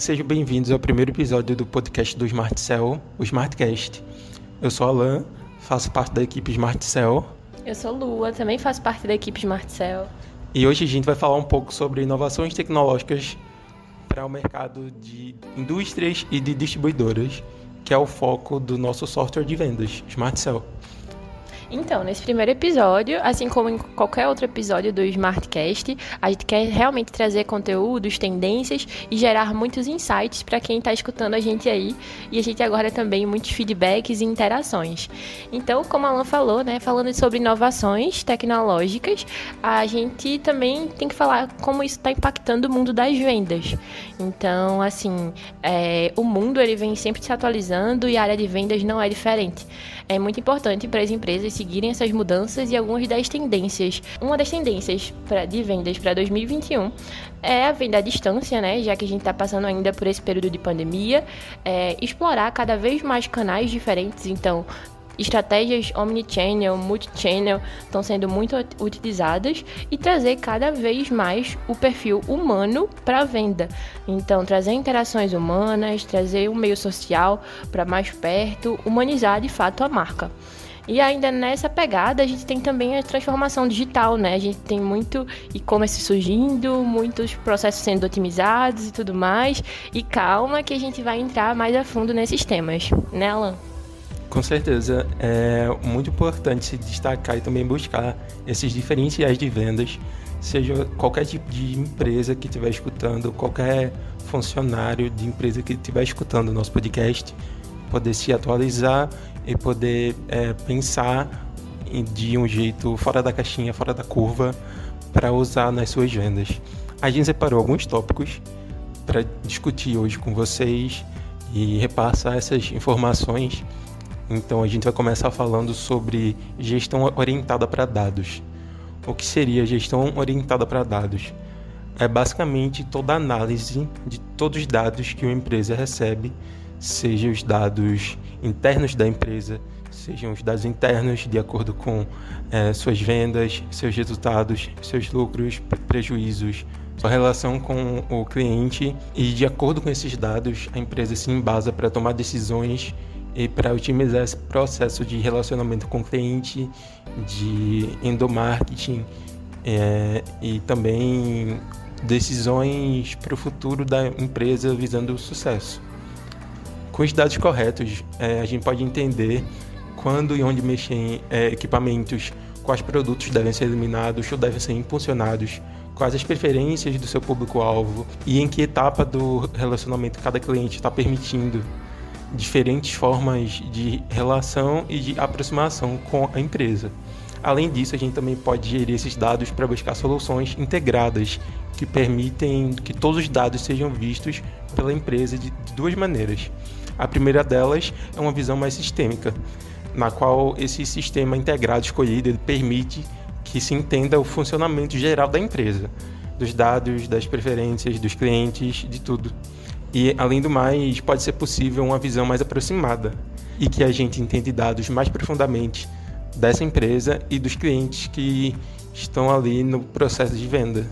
sejam bem-vindos ao primeiro episódio do podcast do Smart Cell, o Smartcast. Eu sou Alan, faço parte da equipe Smart Cell. Eu sou Lua, também faço parte da equipe Smart Cell. E hoje a gente vai falar um pouco sobre inovações tecnológicas para o mercado de indústrias e de distribuidoras, que é o foco do nosso software de vendas, Smart Cell. Então, nesse primeiro episódio, assim como em qualquer outro episódio do Smartcast, a gente quer realmente trazer conteúdos, tendências e gerar muitos insights para quem está escutando a gente aí. E a gente agora também muitos feedbacks e interações. Então, como a Alan falou, né, falando sobre inovações tecnológicas, a gente também tem que falar como isso está impactando o mundo das vendas. Então, assim, é, o mundo ele vem sempre se atualizando e a área de vendas não é diferente. É muito importante para as empresas seguirem essas mudanças e algumas das tendências. Uma das tendências pra, de vendas para 2021 é a venda à distância, né? Já que a gente está passando ainda por esse período de pandemia, é, explorar cada vez mais canais diferentes. Então, estratégias omnichannel, multichannel estão sendo muito utilizadas e trazer cada vez mais o perfil humano para a venda. Então, trazer interações humanas, trazer o meio social para mais perto, humanizar de fato a marca. E ainda nessa pegada, a gente tem também a transformação digital, né? A gente tem muito e-commerce surgindo, muitos processos sendo otimizados e tudo mais. E calma que a gente vai entrar mais a fundo nesses temas, né, Alan? Com certeza, é muito importante se destacar e também buscar esses diferenciais de vendas, seja qualquer tipo de empresa que estiver escutando, qualquer funcionário de empresa que estiver escutando o nosso podcast, poder se atualizar e poder é, pensar de um jeito fora da caixinha, fora da curva, para usar nas suas vendas. A gente separou alguns tópicos para discutir hoje com vocês e repassar essas informações. Então a gente vai começar falando sobre gestão orientada para dados. O que seria gestão orientada para dados? É basicamente toda análise de todos os dados que uma empresa recebe sejam os dados internos da empresa, sejam os dados internos de acordo com é, suas vendas, seus resultados, seus lucros, prejuízos, sua relação com o cliente e de acordo com esses dados a empresa se embasa para tomar decisões e para otimizar esse processo de relacionamento com o cliente, de endomarketing é, e também decisões para o futuro da empresa visando o sucesso. Com os dados corretos, é, a gente pode entender quando e onde mexer em é, equipamentos, quais produtos devem ser eliminados ou devem ser impulsionados, quais as preferências do seu público-alvo e em que etapa do relacionamento cada cliente está permitindo diferentes formas de relação e de aproximação com a empresa. Além disso, a gente também pode gerir esses dados para buscar soluções integradas que permitem que todos os dados sejam vistos pela empresa de duas maneiras. A primeira delas é uma visão mais sistêmica, na qual esse sistema integrado escolhido permite que se entenda o funcionamento geral da empresa, dos dados, das preferências, dos clientes, de tudo. E, além do mais, pode ser possível uma visão mais aproximada e que a gente entende dados mais profundamente dessa empresa e dos clientes que estão ali no processo de venda.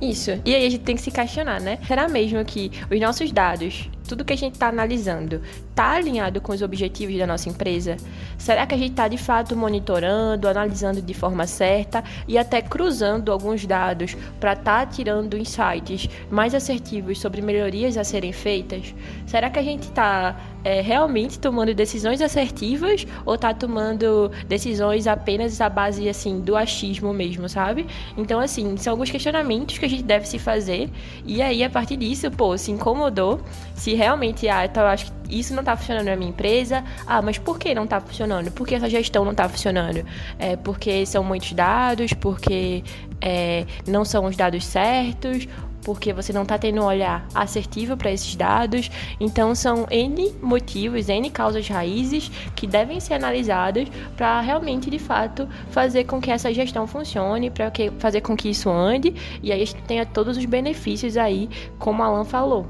Isso. E aí a gente tem que se questionar, né? Será mesmo que os nossos dados tudo que a gente está analisando está alinhado com os objetivos da nossa empresa? Será que a gente está de fato monitorando, analisando de forma certa e até cruzando alguns dados para estar tá tirando insights mais assertivos sobre melhorias a serem feitas? Será que a gente está é, realmente tomando decisões assertivas ou está tomando decisões apenas à base assim do achismo mesmo, sabe? Então assim são alguns questionamentos que a gente deve se fazer e aí a partir disso, pô, se incomodou, se realmente, ah, então eu acho que isso não está funcionando na minha empresa. Ah, mas por que não está funcionando? Por que essa gestão não está funcionando? É porque são muitos dados, porque é, não são os dados certos, porque você não está tendo um olhar assertivo para esses dados. Então, são N motivos, N causas raízes que devem ser analisadas para realmente, de fato, fazer com que essa gestão funcione, para fazer com que isso ande e aí a gente tenha todos os benefícios aí, como Alan falou.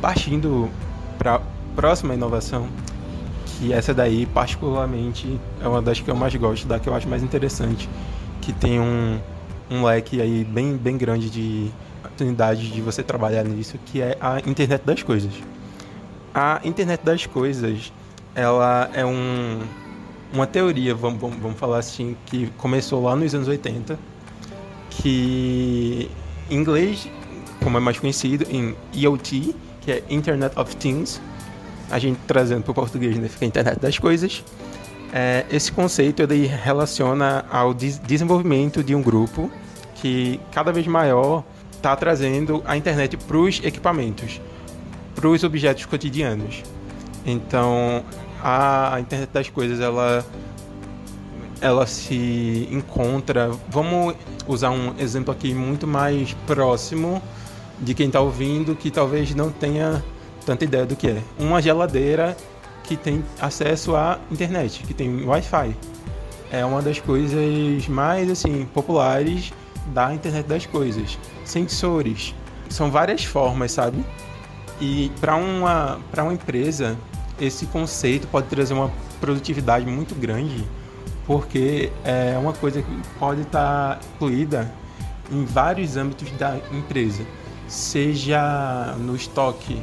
Partindo para próxima inovação, que essa daí particularmente é uma das que eu mais gosto, da que eu acho mais interessante, que tem um, um leque aí bem, bem grande de oportunidade de você trabalhar nisso, que é a internet das coisas. A internet das coisas, ela é um, uma teoria, vamos, vamos, vamos falar assim, que começou lá nos anos 80, que em inglês, como é mais conhecido, em IoT, que é Internet of Things, a gente trazendo para o português, né, fica a internet das coisas. É, esse conceito ele relaciona ao des desenvolvimento de um grupo que cada vez maior está trazendo a internet para os equipamentos, para os objetos cotidianos. Então, a internet das coisas ela ela se encontra. Vamos usar um exemplo aqui muito mais próximo de quem está ouvindo, que talvez não tenha tanta ideia do que é. Uma geladeira que tem acesso à internet, que tem Wi-Fi. É uma das coisas mais assim populares da internet das coisas. Sensores. São várias formas, sabe? E para uma, para uma empresa, esse conceito pode trazer uma produtividade muito grande, porque é uma coisa que pode estar incluída em vários âmbitos da empresa, seja no estoque,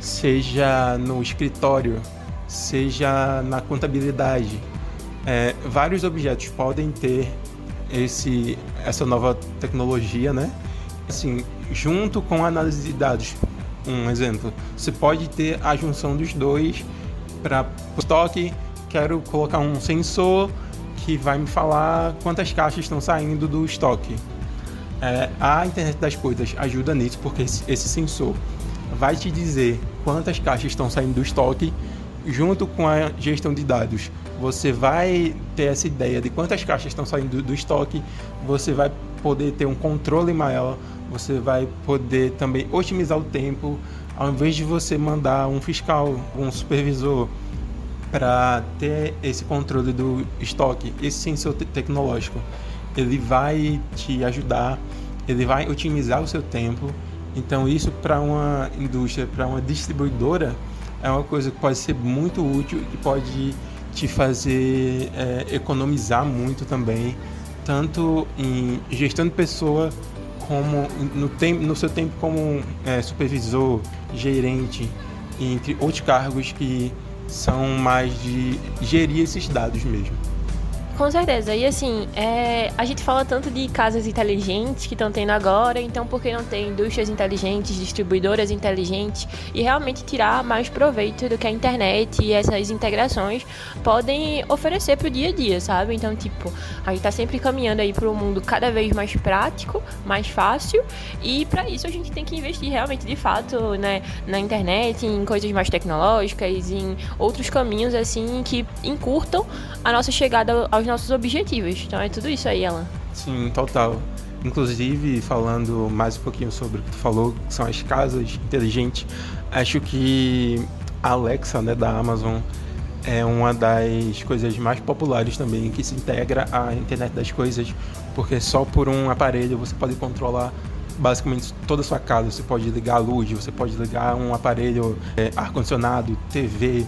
seja no escritório, seja na contabilidade. É, vários objetos podem ter esse, essa nova tecnologia, né? Assim, junto com a análise de dados. Um exemplo, você pode ter a junção dos dois para estoque. Quero colocar um sensor que vai me falar quantas caixas estão saindo do estoque. É, a internet das coisas ajuda nisso porque esse sensor vai te dizer quantas caixas estão saindo do estoque junto com a gestão de dados. Você vai ter essa ideia de quantas caixas estão saindo do, estoque, você vai poder ter um controle maior, você vai poder também otimizar o tempo, ao invés de você mandar um fiscal, um supervisor para ter esse controle do estoque, esse sensor tecnológico, ele vai te ajudar, ele vai otimizar o seu tempo então isso para uma indústria, para uma distribuidora, é uma coisa que pode ser muito útil e pode te fazer é, economizar muito também, tanto em gestão de pessoa como no, no seu tempo como é, supervisor, gerente, entre outros cargos que são mais de gerir esses dados mesmo. Com certeza. E assim, é, a gente fala tanto de casas inteligentes que estão tendo agora, então por que não ter indústrias inteligentes, distribuidoras inteligentes e realmente tirar mais proveito do que a internet e essas integrações podem oferecer para o dia a dia, sabe? Então, tipo, a gente está sempre caminhando aí para um mundo cada vez mais prático, mais fácil e para isso a gente tem que investir realmente de fato, né, na internet, em coisas mais tecnológicas, em outros caminhos assim que encurtam a nossa chegada aos nossos objetivos. Então é tudo isso aí, Alan. Sim, total. Inclusive, falando mais um pouquinho sobre o que tu falou, que são as casas inteligentes, acho que a Alexa, né, da Amazon, é uma das coisas mais populares também, que se integra à internet das coisas, porque só por um aparelho você pode controlar basicamente toda a sua casa. Você pode ligar a luz, você pode ligar um aparelho é, ar-condicionado, TV.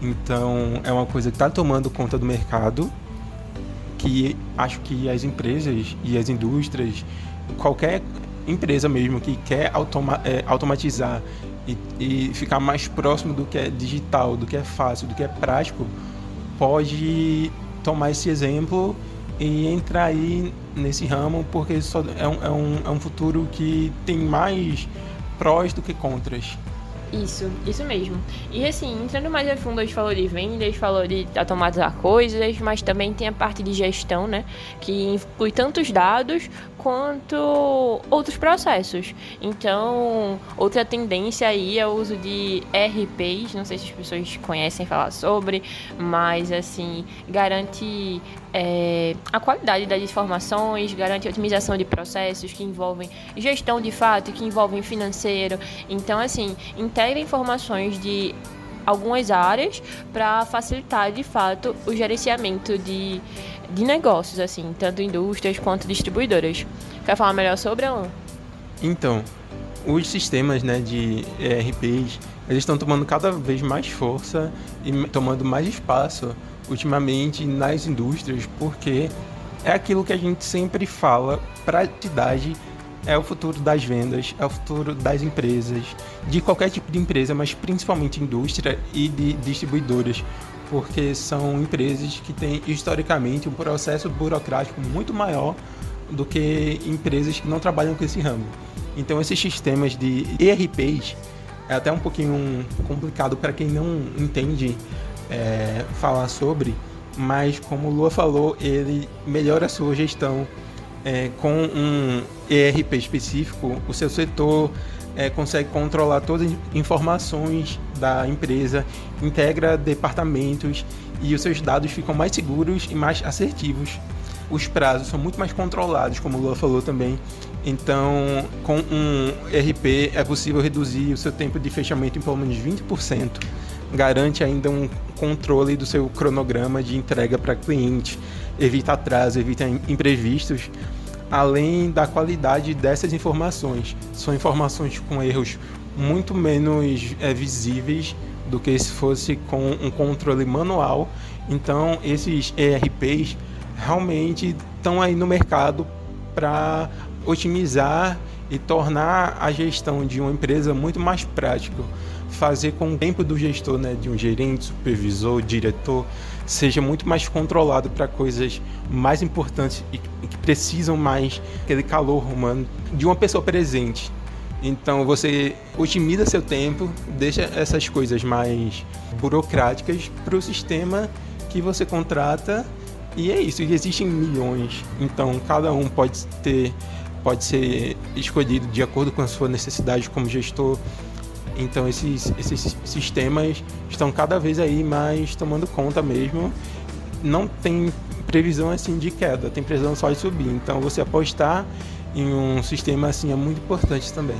Então, é uma coisa que está tomando conta do mercado que acho que as empresas e as indústrias, qualquer empresa mesmo que quer automa é, automatizar e, e, ficar mais próximo do que é digital, do que é fácil, do que é prático, pode tomar esse exemplo e entrar aí nesse ramo, porque só é, um, é, um, é um futuro que tem mais prós do que contras. Isso, isso mesmo. E assim, entrando mais a fundo, a gente falou de vendas, falou de automatizar coisas, mas também tem a parte de gestão, né? Que inclui tantos dados quanto outros processos. Então, outra tendência aí é o uso de RPs, não sei se as pessoas conhecem falar sobre, mas assim, garante é, a qualidade das informações, garante a otimização de processos que envolvem gestão de fato, que envolvem financeiro. Então, assim, integra informações de algumas áreas para facilitar de fato o gerenciamento de, de negócios, assim, tanto indústrias quanto distribuidoras. Quer falar melhor sobre, Alan? Então, os sistemas né, de ERPs, eles estão tomando cada vez mais força e tomando mais espaço ultimamente nas indústrias, porque é aquilo que a gente sempre fala, praticidade é o futuro das vendas, é o futuro das empresas, de qualquer tipo de empresa, mas principalmente indústria e de distribuidoras, porque são empresas que têm historicamente um processo burocrático muito maior do que empresas que não trabalham com esse ramo. Então esses sistemas de ERPs é até um pouquinho complicado para quem não entende é, falar sobre, mas como o Lua falou, ele melhora a sua gestão é, com um ERP específico, o seu setor é, consegue controlar todas as informações da empresa, integra departamentos e os seus dados ficam mais seguros e mais assertivos. Os prazos são muito mais controlados, como o Lua falou também. Então, com um ERP é possível reduzir o seu tempo de fechamento em pelo menos 20%. Garante ainda um controle do seu cronograma de entrega para cliente, evita atraso, evita imprevistos além da qualidade dessas informações. São informações com erros muito menos é, visíveis do que se fosse com um controle manual. Então, esses ERPs realmente estão aí no mercado para otimizar e tornar a gestão de uma empresa muito mais prática fazer com o tempo do gestor, né, de um gerente, supervisor, diretor, seja muito mais controlado para coisas mais importantes e que precisam mais aquele calor humano de uma pessoa presente. Então você otimiza seu tempo, deixa essas coisas mais burocráticas para o sistema que você contrata e é isso. E existem milhões, então cada um pode ter, pode ser escolhido de acordo com a sua necessidade como gestor então esses, esses sistemas estão cada vez aí mais tomando conta mesmo. Não tem previsão assim de queda, tem previsão só de subir. Então você apostar em um sistema assim é muito importante também.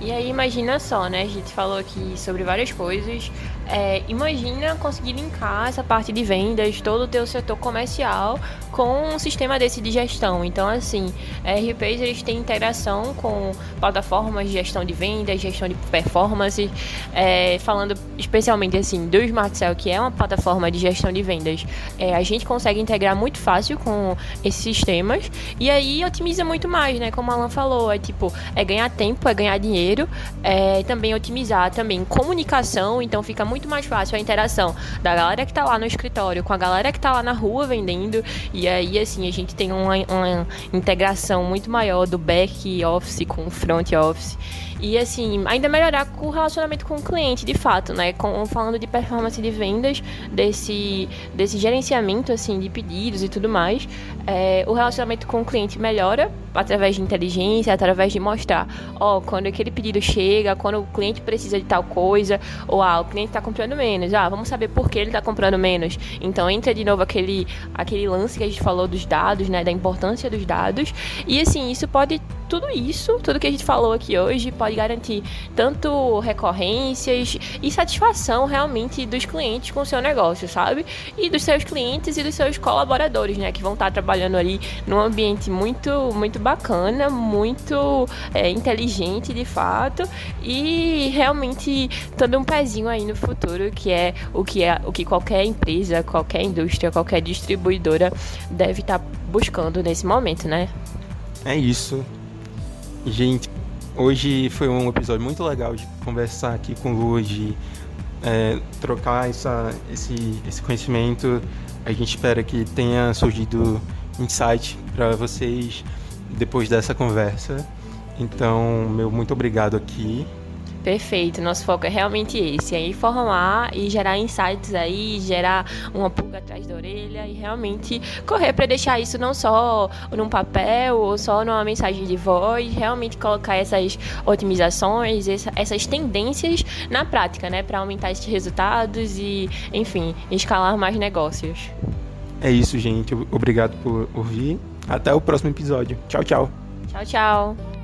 E aí imagina só, né? A gente falou aqui sobre várias coisas. É, imagina conseguir linkar essa parte de vendas, todo o teu setor comercial com um sistema desse de gestão. Então, assim, RPs eles têm integração com plataformas de gestão de vendas, gestão de performance, é, falando especialmente assim do Smart Cell, que é uma plataforma de gestão de vendas. É, a gente consegue integrar muito fácil com esses sistemas e aí otimiza muito mais, né? Como a Alan falou, é tipo, é ganhar tempo, é ganhar dinheiro, é também otimizar também comunicação, então fica muito muito mais fácil a interação da galera que tá lá no escritório com a galera que tá lá na rua vendendo. E aí, assim, a gente tem uma, uma integração muito maior do back office com o front office. E assim, ainda melhorar com o relacionamento com o cliente, de fato, né? Com, falando de performance de vendas, desse, desse gerenciamento assim de pedidos e tudo mais, é, o relacionamento com o cliente melhora através de inteligência, através de mostrar, ó, quando aquele pedido chega, quando o cliente precisa de tal coisa, ou ah, o cliente está comprando menos, ah, vamos saber por que ele está comprando menos. Então entra de novo aquele, aquele lance que a gente falou dos dados, né? Da importância dos dados. E assim, isso pode tudo isso, tudo que a gente falou aqui hoje, pode garantir tanto recorrências e satisfação realmente dos clientes com o seu negócio, sabe? E dos seus clientes e dos seus colaboradores, né? Que vão estar trabalhando ali num ambiente muito, muito bacana, muito é, inteligente de fato e realmente dando um pezinho aí no futuro, que é o que é o que qualquer empresa, qualquer indústria, qualquer distribuidora deve estar buscando nesse momento, né? É isso. Gente, hoje foi um episódio muito legal de conversar aqui com o Lu, de é, trocar essa, esse, esse conhecimento. A gente espera que tenha surgido insight para vocês depois dessa conversa. Então, meu muito obrigado aqui. Perfeito, nosso foco é realmente esse, é informar e gerar insights aí, gerar uma pulga atrás da orelha e realmente correr para deixar isso não só num papel ou só numa mensagem de voz, realmente colocar essas otimizações, essas tendências na prática, né, para aumentar esses resultados e, enfim, escalar mais negócios. É isso, gente. Obrigado por ouvir. Até o próximo episódio. Tchau, tchau. Tchau, tchau.